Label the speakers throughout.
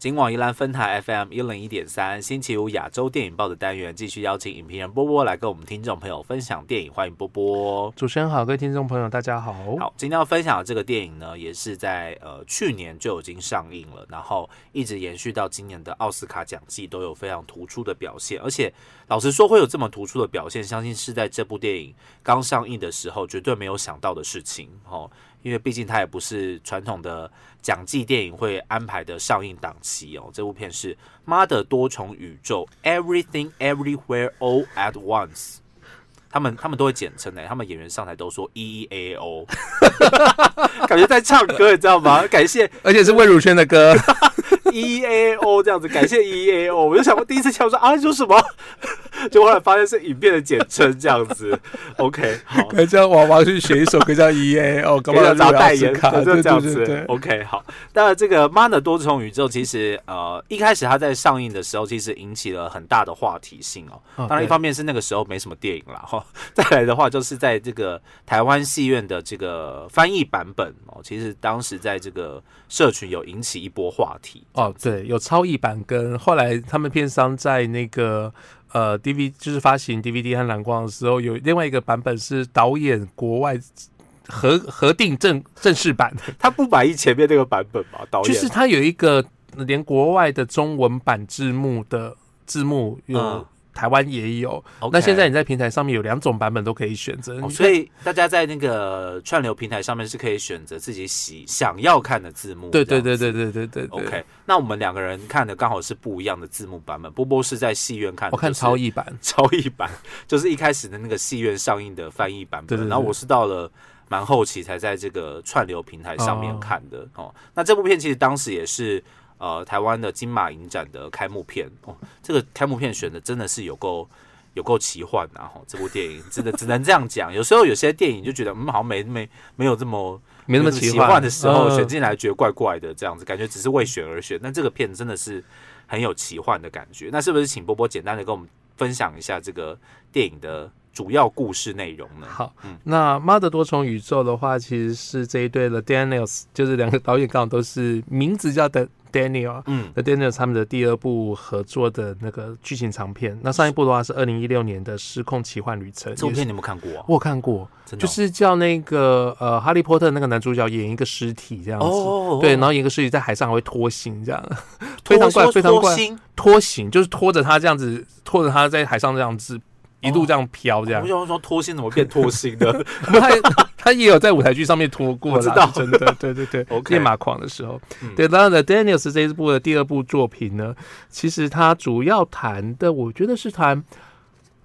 Speaker 1: 今晚宜兰分台 FM 一零一点三，星期五亚洲电影报的单元，继续邀请影评人波波来跟我们听众朋友分享电影，欢迎波波。
Speaker 2: 主持人好，各位听众朋友，大家好。
Speaker 1: 好，今天要分享的这个电影呢，也是在呃去年就已经上映了，然后一直延续到今年的奥斯卡奖季都有非常突出的表现，而且老实说会有这么突出的表现，相信是在这部电影刚上映的时候绝对没有想到的事情哦。因为毕竟它也不是传统的奖季电影会安排的上映档期哦。这部片是《妈的多重宇宙》（Everything Everywhere All at Once），他们他们都会简称诶，他们演员上台都说 E E A O，感觉在唱歌，你知道吗？感谢，
Speaker 2: 而且是魏如萱的歌。
Speaker 1: E A O 这样子，感谢 E A O，我就想过第一次听说啊，你说什么，就后来发现是影片的简称这样子。OK，好，
Speaker 2: 可以叫娃娃去学一首歌叫 E A 哦
Speaker 1: 干嘛找代言卡就这样子。OK，好，当然这个《妈的多重宇宙》其实呃一开始它在上映的时候，其实引起了很大的话题性哦。当然一方面是那个时候没什么电影了哈，再来的话就是在这个台湾戏院的这个翻译版本哦，其实当时在这个社群有引起一波话题。
Speaker 2: 哦，对，有超译版跟后来他们片商在那个呃 DVD 就是发行 DVD 和蓝光的时候，有另外一个版本是导演国外核核定正正式版，
Speaker 1: 他不满意前面那个版本嘛？导
Speaker 2: 演就是他有一个连国外的中文版字幕的字幕有。台湾也有，那现在你在平台上面有两种版本都可以选择，
Speaker 1: 所以大家在那个串流平台上面是可以选择自己喜想要看的字幕。
Speaker 2: 对对对对对对对。
Speaker 1: OK，那我们两个人看的刚好是不一样的字幕版本。波波是在戏院看的，
Speaker 2: 我看超译版，
Speaker 1: 超译版就是一开始的那个戏院上映的翻译版本，然后我是到了蛮后期才在这个串流平台上面看的。哦，那这部片其实当时也是。呃，台湾的金马影展的开幕片哦，这个开幕片选的真的是有够有够奇幻啊！哈，这部电影真的只能这样讲。有时候有些电影就觉得，嗯，好像没没没有这么
Speaker 2: 没那么奇幻
Speaker 1: 的时候，选进来觉得怪怪的，这样子感觉只是为选而选。那这个片真的是很有奇幻的感觉。那是不是请波波简单的跟我们分享一下这个电影的主要故事内容呢？
Speaker 2: 好，嗯，那《妈的多重宇宙》的话，其实是这一对的 Daniels，就是两个导演刚好都是名字叫的。Daniel，嗯，The Daniel 他们的第二部合作的那个剧情长片，那上一部的话是二零一六年的《失控奇幻旅程》。
Speaker 1: 这部片你有没有看过？
Speaker 2: 我看过，就是叫那个呃，哈利波特那个男主角演一个尸体这样子，对，然后演一个尸体在海上还会拖行这样，非常怪，非常怪，拖行就是拖着他这样子，拖着他在海上这样子。一路这样飘，这样。
Speaker 1: 我想说脱星怎么变脱星的？
Speaker 2: 他他也有在舞台剧上面脱过，
Speaker 1: 知道
Speaker 2: 真的，对对对。练马狂的时候，对。当然 The，Daniels 这一部的第二部作品呢，其实他主要谈的，我觉得是谈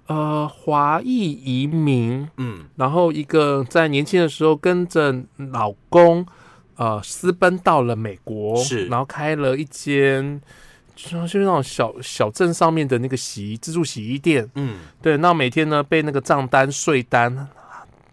Speaker 2: 呃华裔移民，嗯，然后一个在年轻的时候跟着老公呃私奔到了美国，
Speaker 1: 是，
Speaker 2: 然后开了一间。就就是那种小小镇上面的那个洗衣自助洗衣店，嗯，对，那每天呢被那个账单税单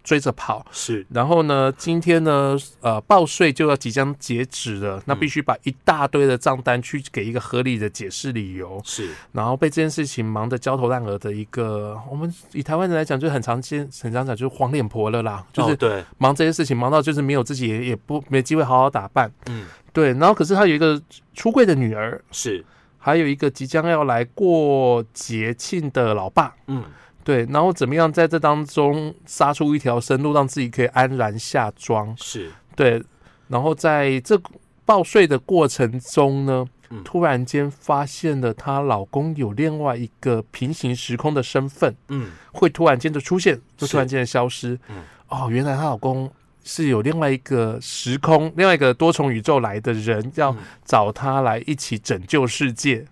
Speaker 2: 追着跑，
Speaker 1: 是，
Speaker 2: 然后呢今天呢呃报税就要即将截止了，那必须把一大堆的账单去给一个合理的解释理由，
Speaker 1: 是，
Speaker 2: 然后被这件事情忙得焦头烂额的一个，我们以台湾人来讲就很常见，很常讲就是黄脸婆了啦，就是
Speaker 1: 对，
Speaker 2: 忙这些事情忙到就是没有自己也也不没机会好好打扮，嗯，对，然后可是他有一个出柜的女儿，
Speaker 1: 是。
Speaker 2: 还有一个即将要来过节庆的老爸，嗯，对，然后怎么样在这当中杀出一条生路，让自己可以安然下庄？
Speaker 1: 是。
Speaker 2: 对，然后在这报税的过程中呢，突然间发现了她老公有另外一个平行时空的身份，嗯，会突然间的出现，就突然间的消失，嗯，哦，原来她老公。是有另外一个时空、另外一个多重宇宙来的人，要找他来一起拯救世界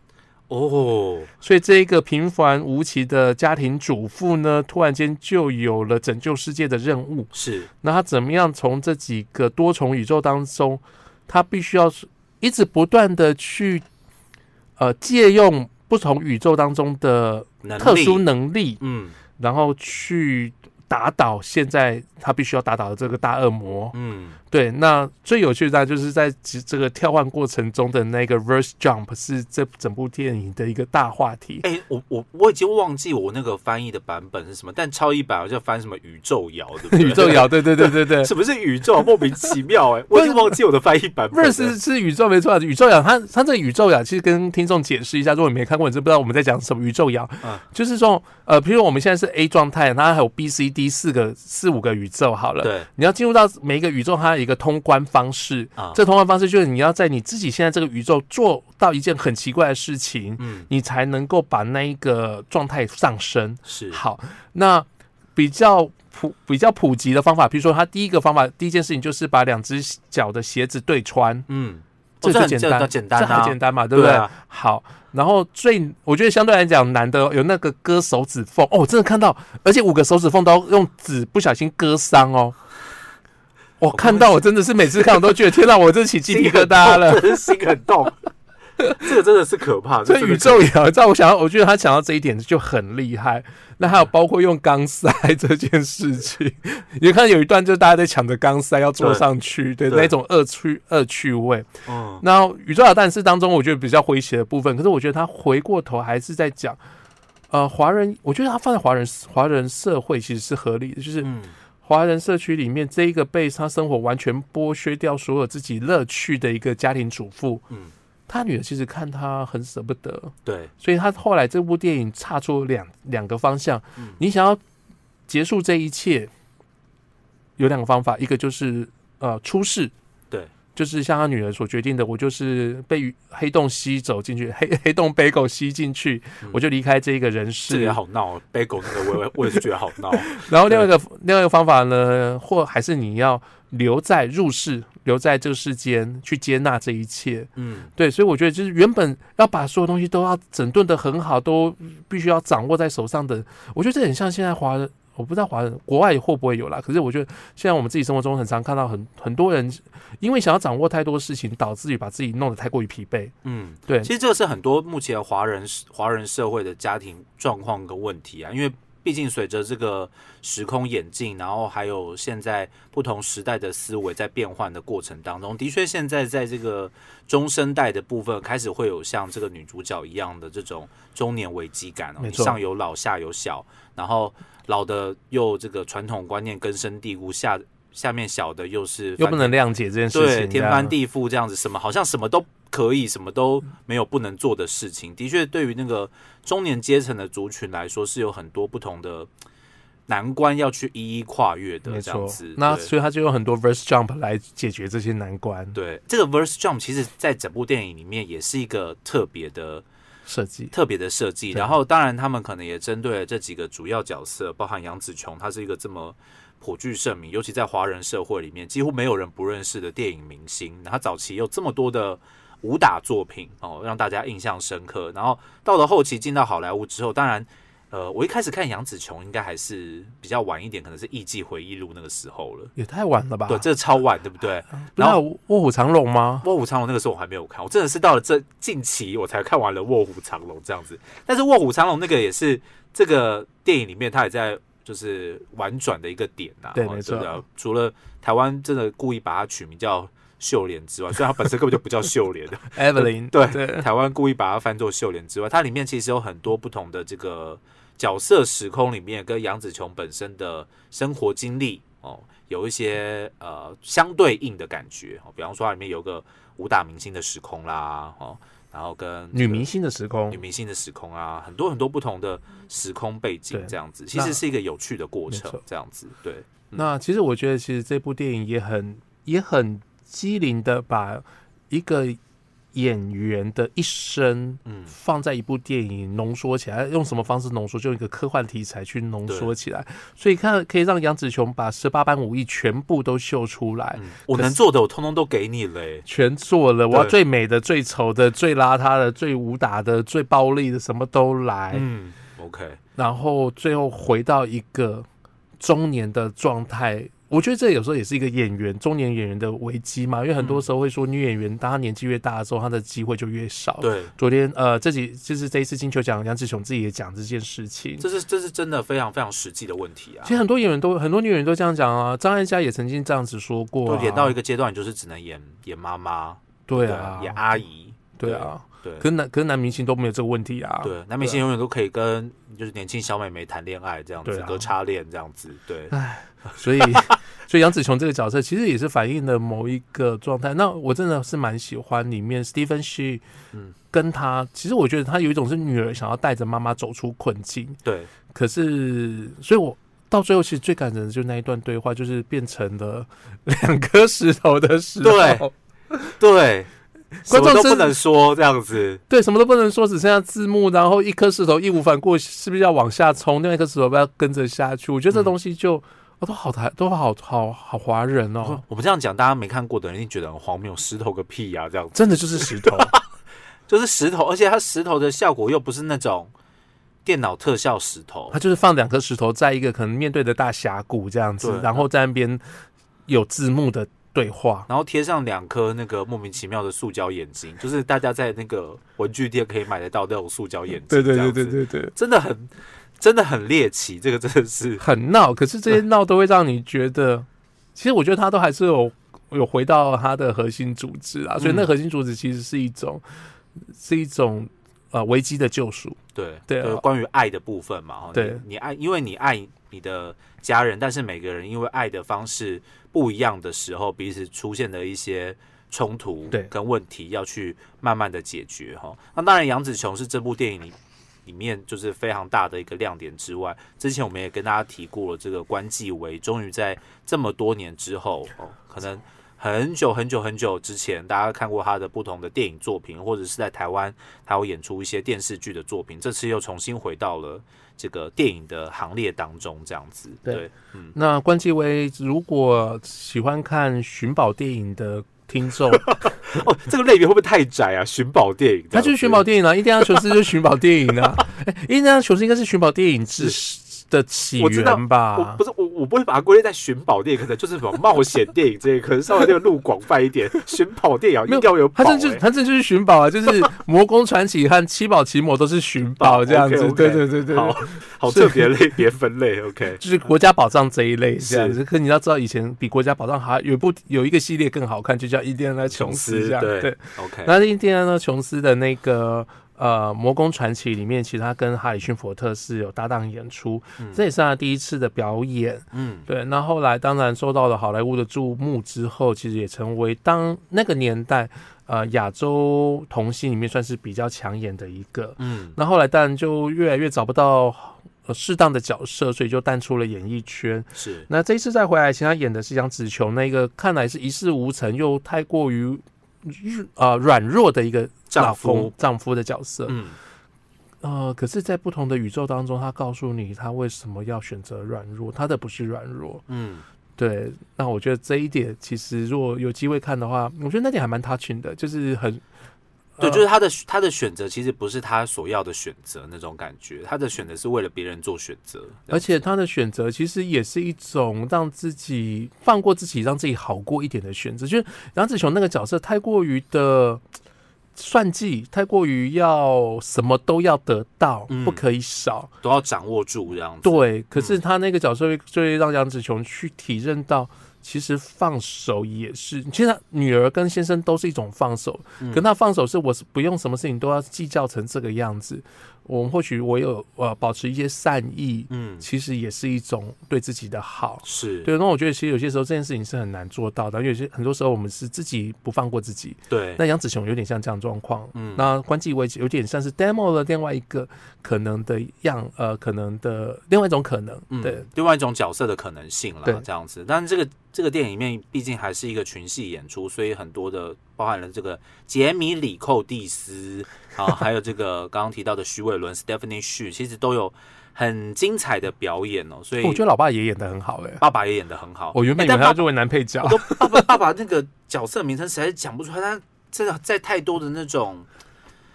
Speaker 2: 哦。所以这一个平凡无奇的家庭主妇呢，突然间就有了拯救世界的任务。
Speaker 1: 是，
Speaker 2: 那他怎么样从这几个多重宇宙当中，他必须要一直不断的去呃借用不同宇宙当中的特殊能力，嗯，然后去。打倒现在他必须要打倒的这个大恶魔。嗯，对。那最有趣的，就是在这个跳换过程中的那个 verse jump 是这整部电影的一个大话题。
Speaker 1: 哎，我我我已经忘记我那个翻译的版本是什么，但超译版好像翻什么宇宙摇的
Speaker 2: 宇宙摇，对对对对对。
Speaker 1: 什么 是宇宙？莫名其妙哎，我已经忘记我的翻译版本。
Speaker 2: verse 是宇宙没错，宇宙摇，它它这个宇宙摇其实跟听众解释一下，如果你没看过，你就不知道我们在讲什么宇宙摇。嗯，就是说呃，比如我们现在是 A 状态，它还有 B、C、D 四个。四五个宇宙好了，
Speaker 1: 对，
Speaker 2: 你要进入到每一个宇宙，它有一个通关方式啊。这通关方式就是你要在你自己现在这个宇宙做到一件很奇怪的事情，嗯，你才能够把那一个状态上升。
Speaker 1: 是
Speaker 2: 好，那比较普比较普及的方法，比如说，它第一个方法，第一件事情就是把两只脚的鞋子对穿，嗯，
Speaker 1: 这
Speaker 2: 最简单，
Speaker 1: 简单，这
Speaker 2: 很简单嘛，对不对？好。然后最我觉得相对来讲难的有那个割手指缝哦，真的看到，而且五个手指缝都用纸不小心割伤哦。我看到我真的是每次看我都觉得天哪，我真起鸡皮疙瘩
Speaker 1: 了，心很痛。这个真的是可怕，
Speaker 2: 所以宇宙摇，在我想到，我觉得他想到这一点就很厉害。那还有包括用钢塞 这件事情，你看有一段就是大家在抢着钢塞要坐上去，对那种恶趣恶趣味。嗯，那宇宙摇弹是当中我觉得比较诙谐的部分，可是我觉得他回过头还是在讲，呃，华人，我觉得他放在华人华人社会其实是合理的，就是华人社区里面这一个被他生活完全剥削掉所有自己乐趣的一个家庭主妇，嗯。他女儿其实看他很舍不得，
Speaker 1: 对，
Speaker 2: 所以他后来这部电影差出两两个方向。你想要结束这一切，有两个方法，一个就是呃出世，
Speaker 1: 对，
Speaker 2: 就是像他女儿所决定的，我就是被黑洞吸走进去，黑黑洞背狗吸进去，我就离开这一个人世。
Speaker 1: 这也好闹，背狗那个我也我也是觉得好闹。
Speaker 2: 然后另外一个另外一个方法呢，或还是你要留在入世。留在这个世间去接纳这一切，嗯，对，所以我觉得就是原本要把所有东西都要整顿的很好，都必须要掌握在手上的。我觉得这很像现在华人，我不知道华人国外会不会有啦。可是我觉得现在我们自己生活中很常看到很很多人，因为想要掌握太多事情，导致于把自己弄得太过于疲惫。嗯，对，
Speaker 1: 其实这个是很多目前华人华人社会的家庭状况跟问题啊，因为。毕竟随着这个时空演进，然后还有现在不同时代的思维在变换的过程当中，的确现在在这个中生代的部分开始会有像这个女主角一样的这种中年危机感哦，上有老下有小，然后老的又这个传统观念根深蒂固，下下面小的又是
Speaker 2: 又不能谅解这件事情，
Speaker 1: 对天翻地覆这样子，什么好像什么都。可以什么都没有不能做的事情，的确，对于那个中年阶层的族群来说，是有很多不同的难关要去一一跨越的。这样子，
Speaker 2: 那所以他就有很多 verse jump 来解决这些难关。
Speaker 1: 对，这个 verse jump 其实在整部电影里面也是一个特别的
Speaker 2: 设计，
Speaker 1: 特别的设计。然后，当然他们可能也针对了这几个主要角色，包含杨紫琼，她是一个这么颇具盛名，尤其在华人社会里面几乎没有人不认识的电影明星。他早期有这么多的。武打作品哦，让大家印象深刻。然后到了后期进到好莱坞之后，当然，呃，我一开始看杨紫琼应该还是比较晚一点，可能是《艺伎回忆录》那个时候了，
Speaker 2: 也太晚了吧？
Speaker 1: 对，这个超晚，对不对？
Speaker 2: 然后《卧虎藏龙》吗？
Speaker 1: 《卧虎藏龙》那个时候我还没有看，我真的是到了这近期我才看完了《卧虎藏龙》这样子。但是《卧虎藏龙》那个也是这个电影里面，它也在就是婉转的一个点呐。
Speaker 2: 对，没错。
Speaker 1: 除了台湾真的故意把它取名叫。秀莲之外，虽然它本身根本就不叫秀莲的
Speaker 2: Evelyn，
Speaker 1: 对，台湾故意把它翻作秀莲之外，它里面其实有很多不同的这个角色时空里面，跟杨紫琼本身的生活经历哦，有一些呃相对应的感觉哦。比方说，它里面有个武打明星的时空啦，哦，然后跟
Speaker 2: 女明星的时空、
Speaker 1: 女明星的时空啊，很多很多不同的时空背景这样子，其实是一个有趣的过程，这样子。对，
Speaker 2: 那其实我觉得，其实这部电影也很也很。机灵的把一个演员的一生，嗯，放在一部电影浓缩起来，用什么方式浓缩？就用一个科幻题材去浓缩起来，所以看可以让杨紫琼把十八般武艺全部都秀出来。
Speaker 1: 我能做的，我通通都给你了，
Speaker 2: 全做了。我要最美的、最丑的、最邋遢的、最武打的、最暴力的，什么都来。
Speaker 1: 嗯，OK。
Speaker 2: 然后最后回到一个中年的状态。我觉得这有时候也是一个演员中年演员的危机嘛，因为很多时候会说女演员当她年纪越大的时候，她的机会就越少。
Speaker 1: 对，
Speaker 2: 昨天呃，这几就是这一次金球奖，杨紫琼自己也讲这件事情，
Speaker 1: 这是这是真的非常非常实际的问题啊。
Speaker 2: 其实很多演员都很多女演员都这样讲啊，张艾嘉也曾经这样子说过，
Speaker 1: 演到一个阶段，就是只能演演妈妈，
Speaker 2: 对啊，
Speaker 1: 演阿姨，
Speaker 2: 对啊。对，可是男可是男明星都没有这个问题啊。
Speaker 1: 对，男明星永远都可以跟就是年轻小美眉谈恋爱这样子，隔差恋这样子。对，
Speaker 2: 唉，所以 所以杨紫琼这个角色其实也是反映了某一个状态。那我真的是蛮喜欢里面 Stephen She，嗯，跟他其实我觉得他有一种是女儿想要带着妈妈走出困境。
Speaker 1: 对，
Speaker 2: 可是所以我到最后其实最感人的就是那一段对话，就是变成了两颗石头的时
Speaker 1: 候，对。观众都不能说这样子，
Speaker 2: 对，什么都不能说，只剩下字幕，然后一颗石头义无反顾，是不是要往下冲？另外一颗石头不要跟着下去？我觉得这东西就，哦，都好台，都好好好华人哦。
Speaker 1: 我们这样讲，大家没看过的人一定觉得很荒谬，石头个屁呀，这样
Speaker 2: 真的就是石头，
Speaker 1: 就是石头，而且它石头的效果又不是那种电脑特效石头，
Speaker 2: 它就是放两颗石头在一个可能面对的大峡谷这样子，然后在那边有字幕的。对话，
Speaker 1: 然后贴上两颗那个莫名其妙的塑胶眼睛，就是大家在那个文具店可以买得到那种塑胶眼睛。对
Speaker 2: 对对对对对，
Speaker 1: 真的很真的很猎奇，这个真的是
Speaker 2: 很闹。可是这些闹都会让你觉得，其实我觉得他都还是有有回到他的核心主旨啊。所以那核心主旨其实是一种是一种呃危机的救赎。
Speaker 1: 对对，关于爱的部分嘛。
Speaker 2: 对，
Speaker 1: 你爱，因为你爱你的家人，但是每个人因为爱的方式。不一样的时候，彼此出现的一些冲突跟问题，要去慢慢的解决哈。那当然，杨紫琼是这部电影里里面就是非常大的一个亮点之外，之前我们也跟大家提过了，这个关继威终于在这么多年之后哦，可能很久很久很久之前，大家看过他的不同的电影作品，或者是在台湾他有演出一些电视剧的作品，这次又重新回到了。这个电影的行列当中，这样子对，
Speaker 2: 嗯，那关继威如果喜欢看寻宝电影的听众，
Speaker 1: 哦，这个类别会不会太窄啊？寻宝电影，
Speaker 2: 它就是寻宝电影啊，印第安琼斯就是寻宝电影啊，哎，印第安琼斯应该是寻宝电影之。的起源吧，
Speaker 1: 不是我，我不会把它归类在寻宝电影，可能就是什么冒险电影这一，可能稍微那个路广泛一点。寻宝电影一定要有，
Speaker 2: 它这就是它这就是寻宝啊，就是魔宫传奇和七宝奇魔都是寻宝这样子，对对对对，
Speaker 1: 好好特别类别分类，OK，
Speaker 2: 就是国家宝藏这一类这样子。可你要知道，以前比国家宝藏还有一部有一个系列更好看，就叫伊甸安纳琼斯这样，对
Speaker 1: ，OK，
Speaker 2: 那伊甸安纳琼斯的那个。呃，《魔宫传奇》里面，其实他跟哈里逊·福特是有搭档演出，这也是他第一次的表演。嗯，对。那后来当然受到了好莱坞的注目之后，其实也成为当那个年代呃亚洲童星里面算是比较抢眼的一个。嗯，那后来当然就越来越找不到适当的角色，所以就淡出了演艺圈。
Speaker 1: 是。
Speaker 2: 那这一次再回来，其实他演的是杨紫琼，那个看来是一事无成又太过于。日啊，软弱的一个
Speaker 1: 丈夫，
Speaker 2: 丈夫的角色，嗯，呃，可是，在不同的宇宙当中，他告诉你，他为什么要选择软弱，他的不是软弱，嗯，对。那我觉得这一点，其实如果有机会看的话，我觉得那点还蛮 touching 的，就是很。
Speaker 1: 对，就是他的他的选择其实不是他所要的选择那种感觉，他的选择是为了别人做选择，
Speaker 2: 而且他的选择其实也是一种让自己放过自己，让自己好过一点的选择。就是杨子琼那个角色太过于的算计，太过于要什么都要得到，不可以少，
Speaker 1: 都要掌握住这样子。
Speaker 2: 对，可是他那个角色就会让杨子琼去体认到。其实放手也是，其实女儿跟先生都是一种放手，可他放手是我是不用什么事情都要计较成这个样子。我们或许我有呃保持一些善意，嗯，其实也是一种对自己的好，
Speaker 1: 是
Speaker 2: 对。那我觉得其实有些时候这件事情是很难做到的，有些很多时候我们是自己不放过自己。
Speaker 1: 对。
Speaker 2: 那杨子雄有点像这样状况，嗯，那关继威有点像是 demo 了另外一个可能的样，呃，可能的另外一种可能，对，
Speaker 1: 另外一种角色的可能性了，这样子。但是这个这个电影里面毕竟还是一个群戏演出，所以很多的。包含了这个杰米·里寇蒂斯啊，还有这个刚刚提到的徐伟伦 （Stephanie Xu），其实都有很精彩的表演哦。所以
Speaker 2: 我觉得老爸也演的很好哎，
Speaker 1: 爸爸也演的很好。
Speaker 2: 我原本以为他作为男配角，
Speaker 1: 爸爸爸爸那个角色名称实在是讲不出来，他真的在太多的那种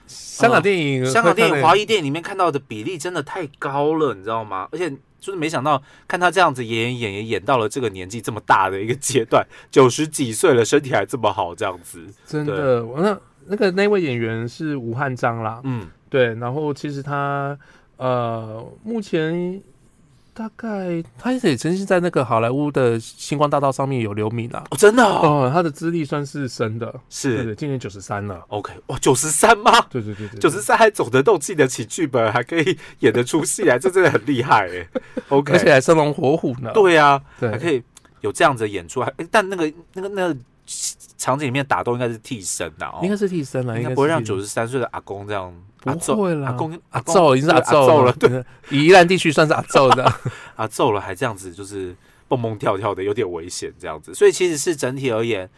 Speaker 2: 香港电影、
Speaker 1: 香港电影、华裔电影里面看到的比例真的太高了，你知道吗？而且就是没想到看他这样子演演演演演到了这个年纪这么大的一个阶段，九十几岁了，身体还这么好，这样子，
Speaker 2: 真的。那那个那位演员是吴汉章啦，嗯，对。然后其实他呃，目前。大概他也曾经在那个好莱坞的星光大道上面有留名啊，
Speaker 1: 哦，真的哦，
Speaker 2: 他的资历算是深的，
Speaker 1: 是，
Speaker 2: 对，今年九十三了
Speaker 1: ，OK，哇，九十三吗？
Speaker 2: 对对对对，
Speaker 1: 九十三还走得动，记得起剧本，还可以演得出戏来，这真的很厉害哎，OK，
Speaker 2: 而且还生龙活虎呢，
Speaker 1: 对呀，还可以有这样子演出，还但那个那个那个场景里面打斗应该是替身的哦，
Speaker 2: 应该是替身了，
Speaker 1: 应该不会让九十三岁的阿公这样。
Speaker 2: 不会了，
Speaker 1: 阿公
Speaker 2: 阿揍已经是阿揍了，对，宜兰地区算是阿揍的，
Speaker 1: 阿揍了还这样子，就是蹦蹦跳跳的，有点危险这样子。所以其实是整体而言，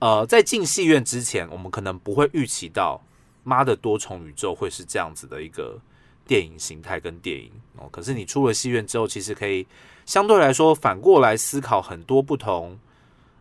Speaker 1: 呃，在进戏院之前，我们可能不会预期到《妈的多重宇宙》会是这样子的一个电影形态跟电影哦。可是你出了戏院之后，其实可以相对来说反过来思考很多不同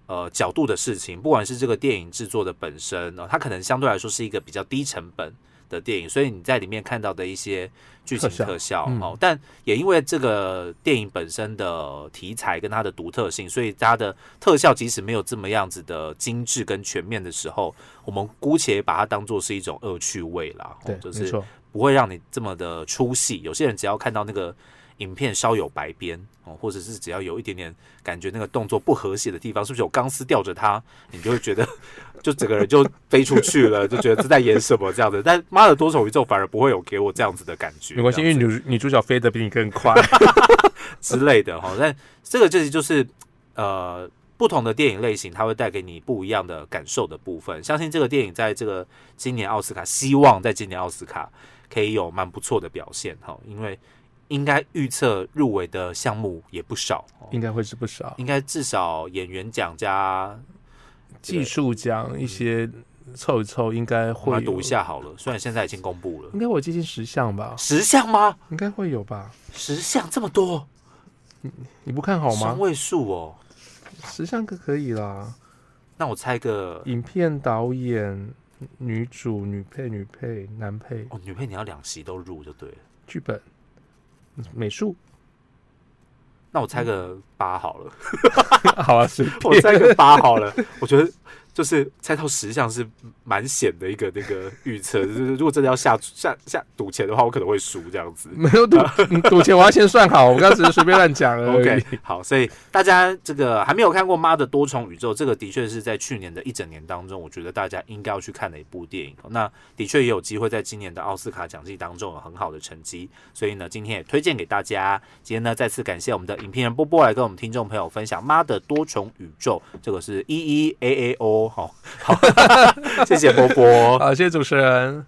Speaker 1: 呃角度的事情，不管是这个电影制作的本身哦，它可能相对来说是一个比较低成本。的电影，所以你在里面看到的一些剧情特效哦，但也因为这个电影本身的题材跟它的独特性，所以它的特效即使没有这么样子的精致跟全面的时候，我们姑且把它当做是一种恶趣味啦，
Speaker 2: 对，
Speaker 1: 就是不会让你这么的出戏。有些人只要看到那个。影片稍有白边哦，或者是只要有一点点感觉那个动作不和谐的地方，是不是有钢丝吊着他，你就会觉得 就整个人就飞出去了，就觉得是在演什么这样子。但妈的多重宇宙反而不会有给我这样子的感觉，
Speaker 2: 没关系，因为女女主角飞得比你更快
Speaker 1: 之类的哈。但这个就是就是呃不同的电影类型，它会带给你不一样的感受的部分。相信这个电影在这个今年奥斯卡，希望在今年奥斯卡可以有蛮不错的表现哈，因为。应该预测入围的项目也不少，
Speaker 2: 应该会是不少。
Speaker 1: 应该至少演员奖加
Speaker 2: 技术奖一些凑一凑，应该会
Speaker 1: 读一下好了。虽然现在已经公布了，
Speaker 2: 应该我接近十项吧？
Speaker 1: 十项吗？
Speaker 2: 应该会有吧？
Speaker 1: 十项这么多，
Speaker 2: 你你不看好吗？
Speaker 1: 双位数哦，
Speaker 2: 十项可可以啦。
Speaker 1: 那我猜个
Speaker 2: 影片导演、女主、女配、女配、男配
Speaker 1: 哦，女配你要两席都入就对了。
Speaker 2: 剧本。美术，
Speaker 1: 那我猜个八好了。
Speaker 2: 好啊，
Speaker 1: 我猜个八好了。我觉得。就是猜到十项是蛮险的一个那个预测，就是如果真的要下下下赌钱的话，我可能会输这样子。
Speaker 2: 没有赌赌钱，我要先算好。我刚只是随便乱讲而
Speaker 1: 已。好，所以大家这个还没有看过《妈的多重宇宙》，这个的确是在去年的一整年当中，我觉得大家应该要去看的一部电影。那的确也有机会在今年的奥斯卡奖季当中有很好的成绩，所以呢，今天也推荐给大家。今天呢，再次感谢我们的影片人波波来跟我们听众朋友分享《妈的多重宇宙》，这个是 E E A A O。好好，谢谢波波，
Speaker 2: 好，谢谢主持人。